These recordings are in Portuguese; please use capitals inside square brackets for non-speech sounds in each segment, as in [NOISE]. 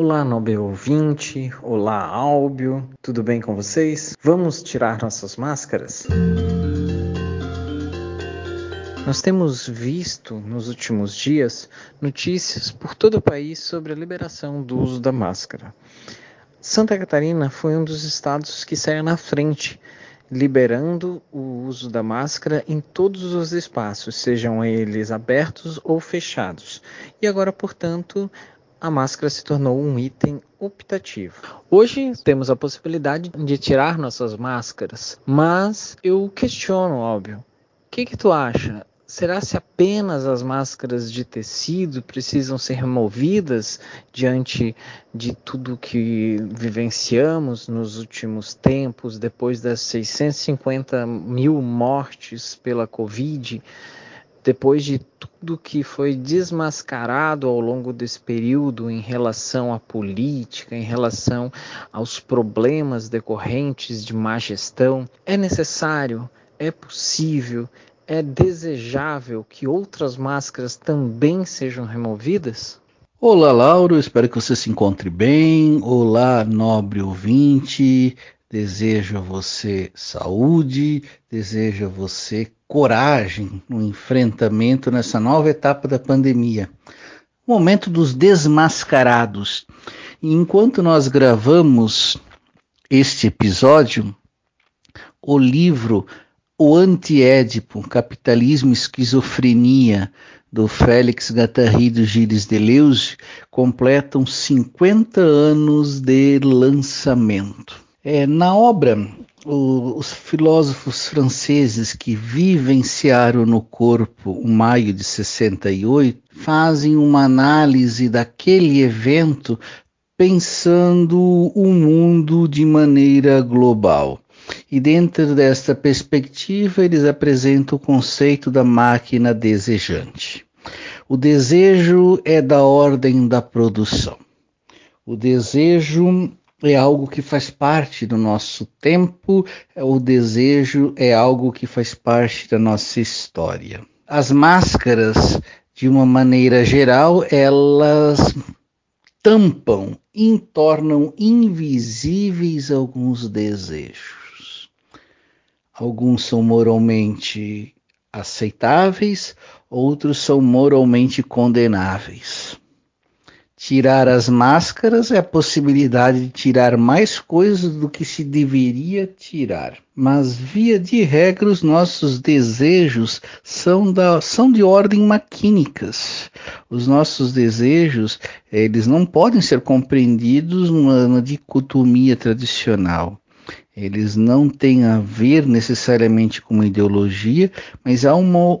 Olá, nobre ouvinte. Olá, Álbio. Tudo bem com vocês? Vamos tirar nossas máscaras? Nós temos visto nos últimos dias notícias por todo o país sobre a liberação do uso da máscara. Santa Catarina foi um dos estados que saiu na frente, liberando o uso da máscara em todos os espaços, sejam eles abertos ou fechados. E agora, portanto, a máscara se tornou um item optativo. Hoje temos a possibilidade de tirar nossas máscaras, mas eu questiono, óbvio. O que, que tu acha? Será se apenas as máscaras de tecido precisam ser removidas diante de tudo que vivenciamos nos últimos tempos, depois das 650 mil mortes pela Covid? Depois de tudo que foi desmascarado ao longo desse período em relação à política, em relação aos problemas decorrentes de má gestão, é necessário, é possível, é desejável que outras máscaras também sejam removidas? Olá, Lauro, espero que você se encontre bem. Olá, nobre ouvinte. Desejo a você saúde, desejo a você coragem no enfrentamento nessa nova etapa da pandemia. Momento dos desmascarados. E enquanto nós gravamos este episódio, o livro O Antiédipo, Capitalismo e Esquizofrenia, do Félix Gattari Gilles Deleuze, completam 50 anos de lançamento. É, na obra, o, os filósofos franceses que vivenciaram no corpo o maio de 68 fazem uma análise daquele evento pensando o mundo de maneira global. E dentro desta perspectiva, eles apresentam o conceito da máquina desejante. O desejo é da ordem da produção. O desejo é algo que faz parte do nosso tempo, o desejo é algo que faz parte da nossa história. As máscaras, de uma maneira geral, elas tampam e tornam invisíveis alguns desejos. Alguns são moralmente aceitáveis, outros são moralmente condenáveis. Tirar as máscaras é a possibilidade de tirar mais coisas do que se deveria tirar. Mas, via de regra, os nossos desejos são, da, são de ordem maquínicas. Os nossos desejos, eles não podem ser compreendidos numa, numa dicotomia tradicional. Eles não têm a ver necessariamente com uma ideologia, mas há uma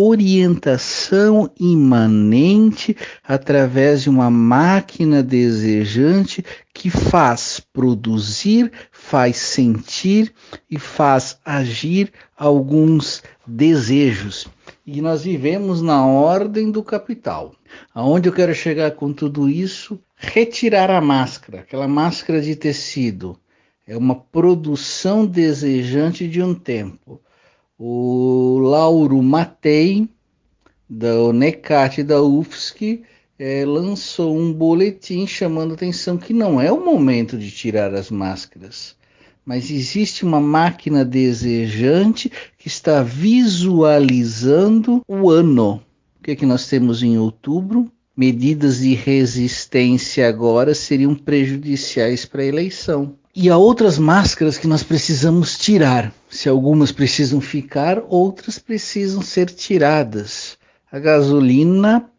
orientação imanente através de uma máquina desejante que faz produzir, faz sentir e faz agir alguns desejos. E nós vivemos na ordem do capital. Aonde eu quero chegar com tudo isso? Retirar a máscara, aquela máscara de tecido. É uma produção desejante de um tempo o Lauro Matei, da Unecat e da UFSC, é, lançou um boletim chamando atenção que não é o momento de tirar as máscaras, mas existe uma máquina desejante que está visualizando o ano. O que, é que nós temos em outubro? Medidas de resistência agora seriam prejudiciais para a eleição. E há outras máscaras que nós precisamos tirar. Se algumas precisam ficar, outras precisam ser tiradas. A gasolina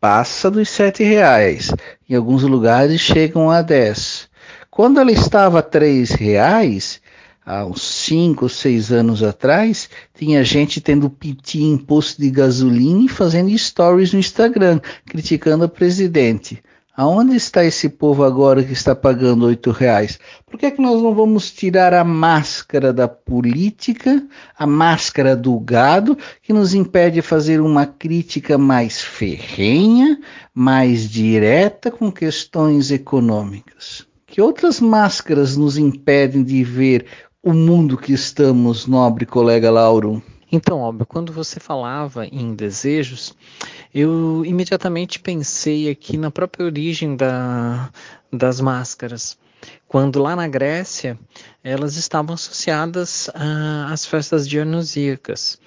passa dos sete reais. Em alguns lugares chegam a dez. Quando ela estava a três reais, há uns cinco ou seis anos atrás, tinha gente tendo piti em posto de gasolina e fazendo stories no Instagram, criticando o presidente. Aonde está esse povo agora que está pagando oito reais? Por que, é que nós não vamos tirar a máscara da política, a máscara do gado, que nos impede de fazer uma crítica mais ferrenha, mais direta com questões econômicas? Que outras máscaras nos impedem de ver o mundo que estamos, nobre colega Lauro? Então, óbvio, quando você falava em desejos, eu imediatamente pensei aqui na própria origem da, das máscaras. Quando lá na Grécia elas estavam associadas às festas dionisíacas.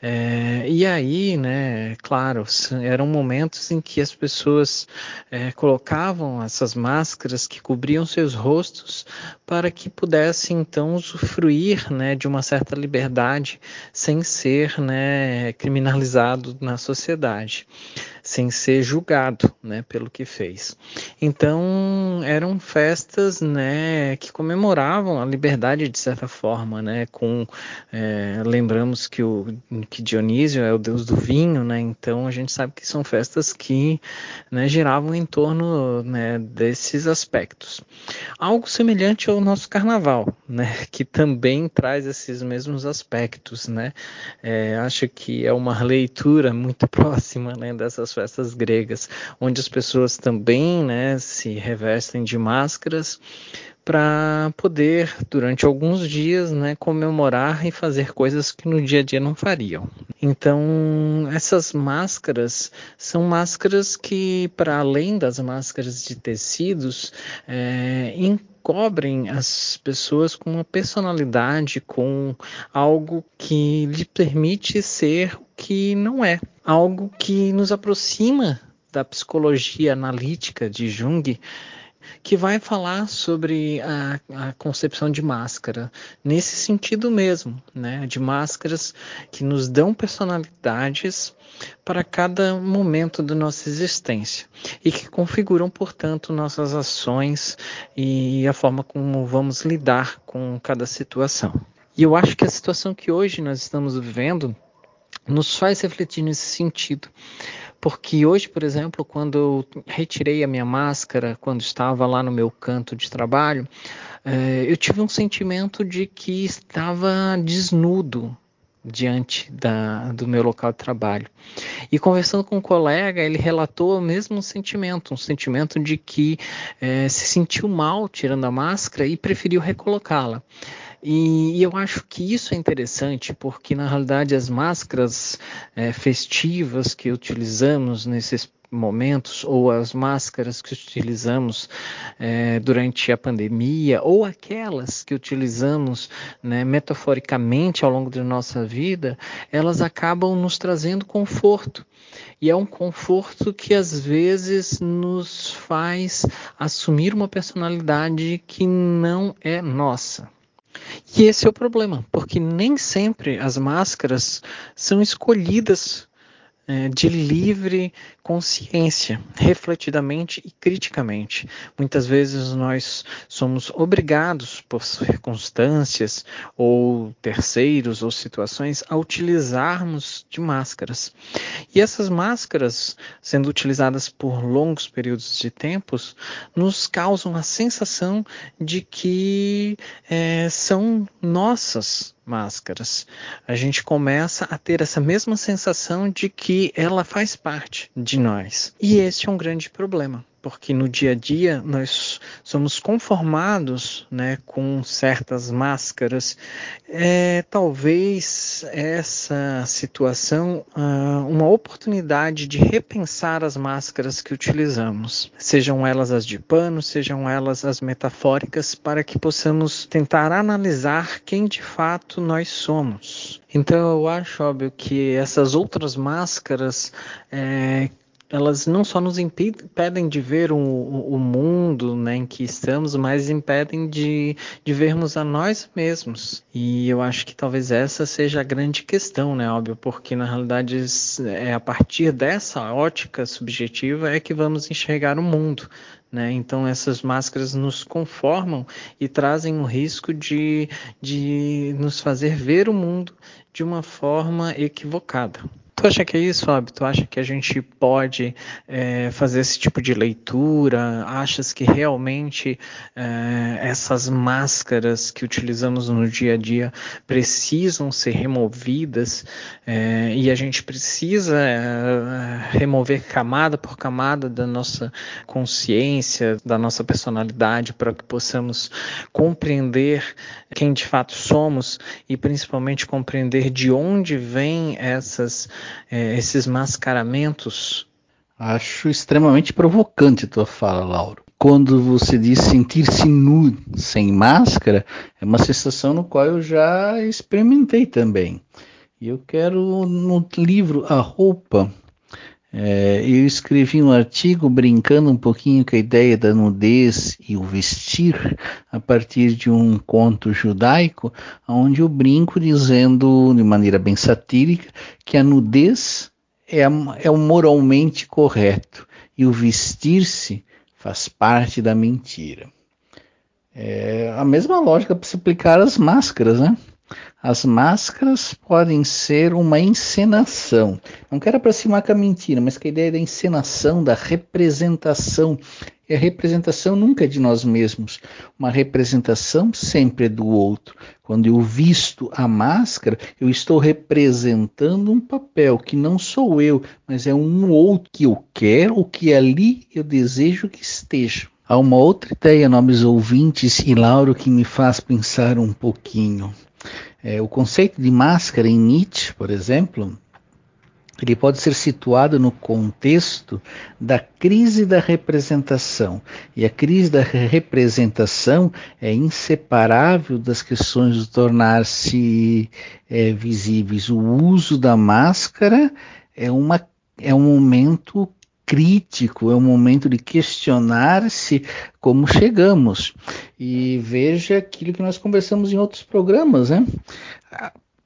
É, e aí, né, claro, eram momentos em que as pessoas é, colocavam essas máscaras que cobriam seus rostos para que pudessem então usufruir, né, de uma certa liberdade sem ser, né, criminalizado na sociedade sem ser julgado, né, pelo que fez. Então eram festas, né, que comemoravam a liberdade de certa forma, né, com é, lembramos que o que Dionísio é o deus do vinho, né, então a gente sabe que são festas que, né, giravam em torno, né, desses aspectos. Algo semelhante ao nosso carnaval, né, que também traz esses mesmos aspectos, né. É, acho que é uma leitura muito [LAUGHS] próxima, né, dessas festas gregas, onde as pessoas também né, se revestem de máscaras para poder, durante alguns dias, né, comemorar e fazer coisas que no dia a dia não fariam. Então, essas máscaras são máscaras que, para além das máscaras de tecidos, é, encobrem as pessoas com uma personalidade, com algo que lhe permite ser o que não é, algo que nos aproxima da psicologia analítica de Jung, que vai falar sobre a, a, concepção de máscara, nesse sentido mesmo, né, de máscaras que nos dão personalidades para cada momento da nossa existência e que configuram, portanto, nossas ações e a forma como vamos lidar com cada situação. E eu acho que a situação que hoje nós estamos vivendo nos faz refletir nesse sentido. Porque hoje, por exemplo, quando eu retirei a minha máscara, quando estava lá no meu canto de trabalho, eh, eu tive um sentimento de que estava desnudo diante da, do meu local de trabalho. E conversando com um colega, ele relatou o mesmo sentimento, um sentimento de que eh, se sentiu mal tirando a máscara e preferiu recolocá-la. E, e, eu acho que isso é interessante porque, na realidade, as máscaras é, festivas que utilizamos nesses momentos, ou as máscaras que utilizamos é, durante a pandemia, ou aquelas que utilizamos né, metaforicamente ao longo da nossa vida, elas acabam nos trazendo conforto. E é um conforto que às vezes nos faz assumir uma personalidade que não é nossa. E esse é o problema, porque nem sempre as máscaras são escolhidas de livre consciência, refletidamente e criticamente. Muitas vezes nós somos obrigados por circunstâncias ou terceiros ou situações a utilizarmos de máscaras. E essas máscaras, sendo utilizadas por longos períodos de tempos, nos causam a sensação de que é, são nossas máscaras, a gente começa a ter essa mesma sensação de que ela faz parte de nós. E esse é um grande problema porque no dia a dia nós somos conformados né, com certas máscaras. É, talvez essa situação uh, uma oportunidade de repensar as máscaras que utilizamos, sejam elas as de pano, sejam elas as metafóricas, para que possamos tentar analisar quem de fato nós somos. Então eu acho óbvio que essas outras máscaras é, elas não só nos impedem de ver o, o mundo né, em que estamos, mas impedem de, de vermos a nós mesmos. E eu acho que talvez essa seja a grande questão, né, óbvio, porque na realidade é a partir dessa ótica subjetiva é que vamos enxergar o mundo. Né? Então essas máscaras nos conformam e trazem o risco de, de nos fazer ver o mundo de uma forma equivocada. Tu acha que é isso, Fábio? Tu acha que a gente pode é, fazer esse tipo de leitura? Achas que realmente é, essas máscaras que utilizamos no dia a dia precisam ser removidas é, e a gente precisa remover camada por camada da nossa consciência, da nossa personalidade, para que possamos compreender quem de fato somos e principalmente compreender de onde vêm essas é, esses mascaramentos? Acho extremamente provocante a tua fala, Lauro. Quando você diz sentir-se nu sem máscara, é uma sensação no qual eu já experimentei também. E eu quero no livro A Roupa é, eu escrevi um artigo brincando um pouquinho com a ideia da nudez e o vestir a partir de um conto judaico, onde eu brinco dizendo de maneira bem satírica que a nudez é, é o moralmente correto e o vestir-se faz parte da mentira. É a mesma lógica para se aplicar às máscaras, né? As máscaras podem ser uma encenação. Não quero aproximar com a mentira, mas com a ideia da encenação, da representação. E a representação nunca é de nós mesmos. Uma representação sempre é do outro. Quando eu visto a máscara, eu estou representando um papel que não sou eu, mas é um outro que eu quero, o que ali eu desejo que esteja. Há uma outra ideia, nobres ouvintes e Lauro, que me faz pensar um pouquinho. É, o conceito de máscara em Nietzsche, por exemplo, ele pode ser situado no contexto da crise da representação. E a crise da representação é inseparável das questões de tornar-se é, visíveis. O uso da máscara é, uma, é um momento crítico, é um momento de questionar-se como chegamos. E veja aquilo que nós conversamos em outros programas, né?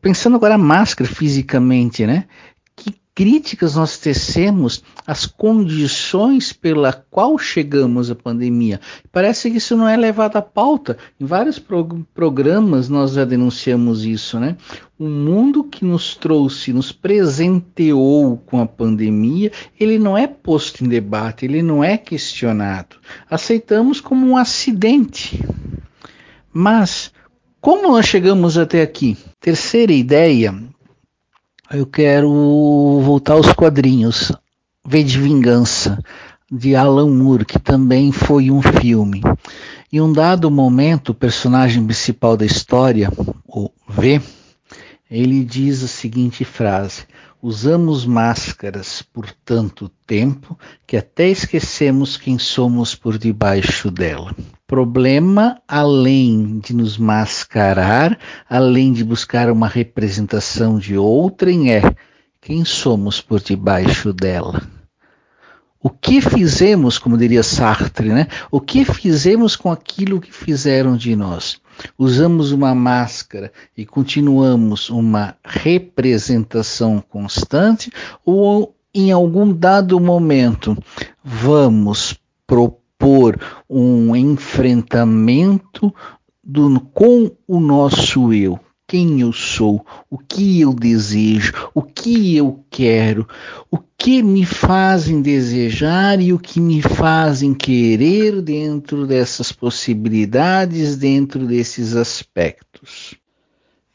Pensando agora a máscara fisicamente, né? Críticas nós tecemos às condições pela qual chegamos à pandemia. Parece que isso não é levado à pauta. Em vários pro programas nós já denunciamos isso, né? O mundo que nos trouxe, nos presenteou com a pandemia, ele não é posto em debate, ele não é questionado. Aceitamos como um acidente. Mas como nós chegamos até aqui? Terceira ideia eu quero voltar aos quadrinhos. V de Vingança, de Alan Moore, que também foi um filme. Em um dado momento, o personagem principal da história, o V, ele diz a seguinte frase: Usamos máscaras por tanto tempo que até esquecemos quem somos por debaixo dela. Problema, além de nos mascarar, além de buscar uma representação de outrem, é quem somos por debaixo dela. O que fizemos, como diria Sartre, né? O que fizemos com aquilo que fizeram de nós? Usamos uma máscara e continuamos uma representação constante ou em algum dado momento vamos propor um enfrentamento do, com o nosso eu? Quem eu sou, o que eu desejo, o que eu quero, o que me fazem desejar e o que me fazem querer dentro dessas possibilidades, dentro desses aspectos.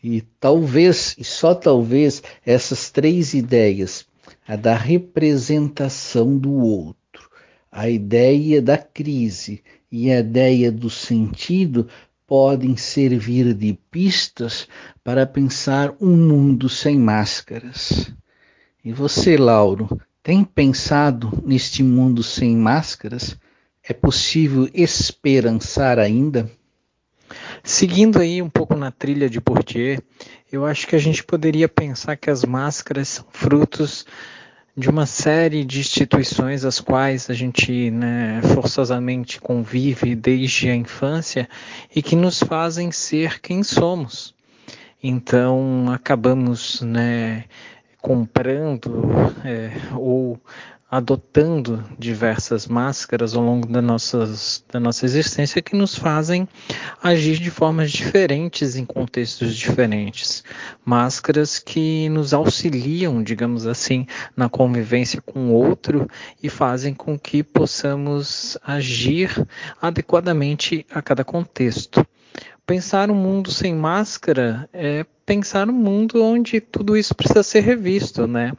E talvez, e só talvez, essas três ideias, a da representação do outro, a ideia da crise e a ideia do sentido, podem servir de pistas para pensar um mundo sem máscaras. E você, Lauro, tem pensado neste mundo sem máscaras? É possível esperançar ainda? Seguindo aí um pouco na trilha de Bourdieu, eu acho que a gente poderia pensar que as máscaras são frutos de uma série de instituições às quais a gente né, forçosamente convive desde a infância e que nos fazem ser quem somos. Então acabamos né, comprando é, ou adotando diversas máscaras ao longo da, nossas, da nossa existência que nos fazem agir de formas diferentes em contextos diferentes. Máscaras que nos auxiliam, digamos assim, na convivência com o outro e fazem com que possamos agir adequadamente a cada contexto. Pensar um mundo sem máscara é pensar um mundo onde tudo isso precisa ser revisto, né?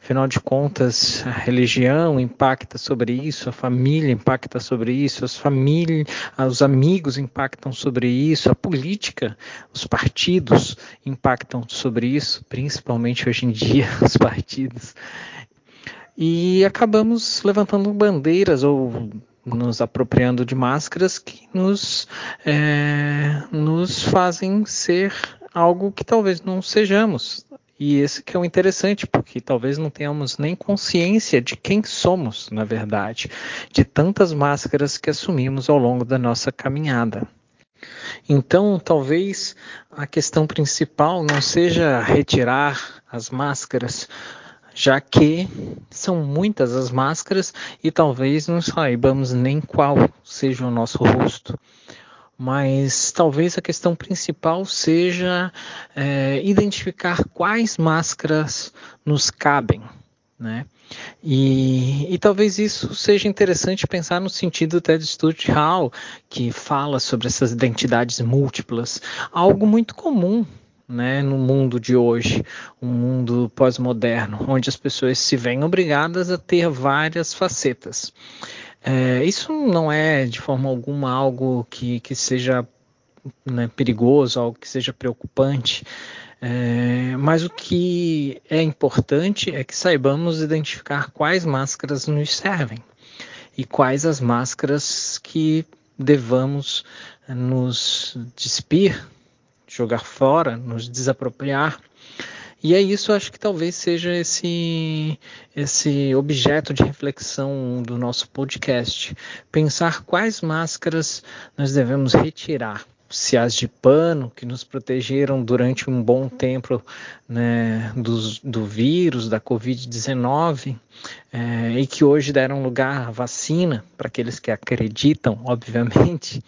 Afinal de contas, a religião impacta sobre isso, a família impacta sobre isso, as famílias, os amigos impactam sobre isso, a política, os partidos impactam sobre isso, principalmente hoje em dia [LAUGHS] os partidos. E acabamos levantando bandeiras ou nos apropriando de máscaras que nos, é, nos fazem ser algo que talvez não sejamos. E esse que é o interessante, porque talvez não tenhamos nem consciência de quem somos, na verdade, de tantas máscaras que assumimos ao longo da nossa caminhada. Então, talvez a questão principal não seja retirar as máscaras, já que são muitas as máscaras e talvez não saibamos nem qual seja o nosso rosto mas talvez a questão principal seja é, identificar quais máscaras nos cabem, né? E, e, talvez isso seja interessante pensar no sentido até de Stuart Hall, que fala sobre essas identidades múltiplas, algo muito comum né, no mundo de hoje, um mundo pós-moderno, onde as pessoas se veem obrigadas a ter várias facetas. É, isso não é de forma alguma algo que, que seja né, perigoso, algo que seja preocupante. É, mas o que é importante é que saibamos identificar quais máscaras nos servem e quais as máscaras que devamos nos despir, jogar fora, nos desapropriar e é isso, acho que talvez seja esse, esse objeto de reflexão do nosso podcast. Pensar quais máscaras nós devemos retirar. Se as de pano, que nos protegeram durante um bom tempo né, do, do vírus, da Covid-19, é, e que hoje deram lugar à vacina, para aqueles que acreditam, obviamente.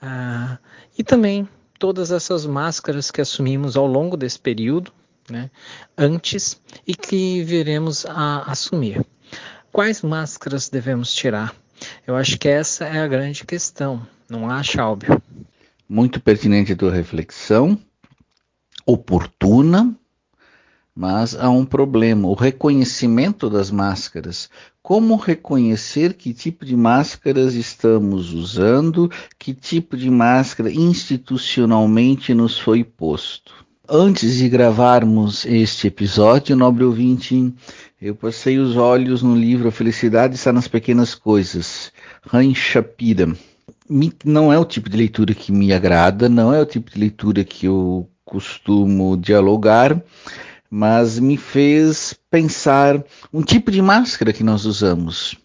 Ah, e também todas essas máscaras que assumimos ao longo desse período, né, antes e que viremos a assumir. Quais máscaras devemos tirar? Eu acho que essa é a grande questão, não acha, Álbio? Muito pertinente a tua reflexão, oportuna, mas há um problema: o reconhecimento das máscaras. Como reconhecer que tipo de máscaras estamos usando, que tipo de máscara institucionalmente nos foi posto? Antes de gravarmos este episódio, nobre ouvinte, eu passei os olhos no livro A Felicidade está nas Pequenas Coisas, Han Shapira. Não é o tipo de leitura que me agrada, não é o tipo de leitura que eu costumo dialogar, mas me fez pensar um tipo de máscara que nós usamos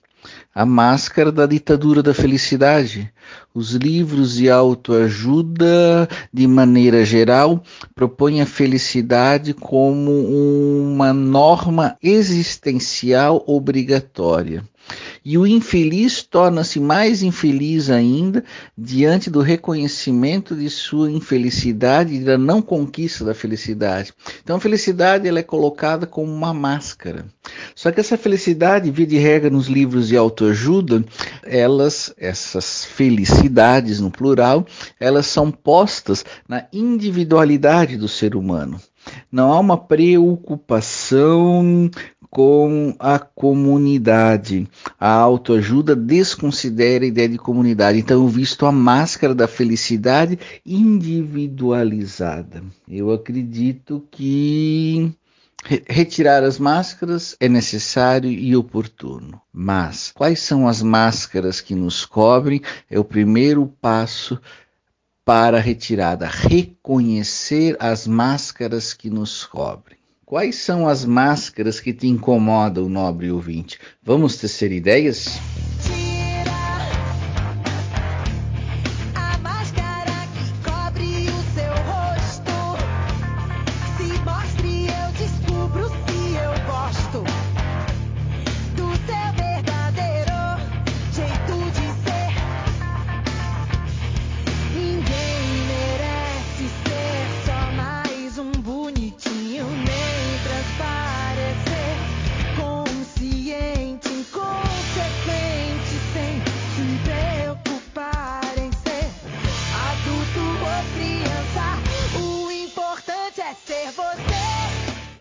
a máscara da ditadura da felicidade. Os livros de autoajuda, de maneira geral, propõem a felicidade como uma norma existencial obrigatória. E o infeliz torna-se mais infeliz ainda diante do reconhecimento de sua infelicidade e da não conquista da felicidade. Então a felicidade ela é colocada como uma máscara. Só que essa felicidade, via de regra nos livros de autoajuda, elas, essas felicidades no plural, elas são postas na individualidade do ser humano. Não há uma preocupação com a comunidade. A autoajuda desconsidera a ideia de comunidade. Então, eu visto a máscara da felicidade individualizada. Eu acredito que Retirar as máscaras é necessário e oportuno, mas quais são as máscaras que nos cobrem é o primeiro passo para a retirada. Reconhecer as máscaras que nos cobrem. Quais são as máscaras que te incomodam, nobre ouvinte? Vamos tecer ideias?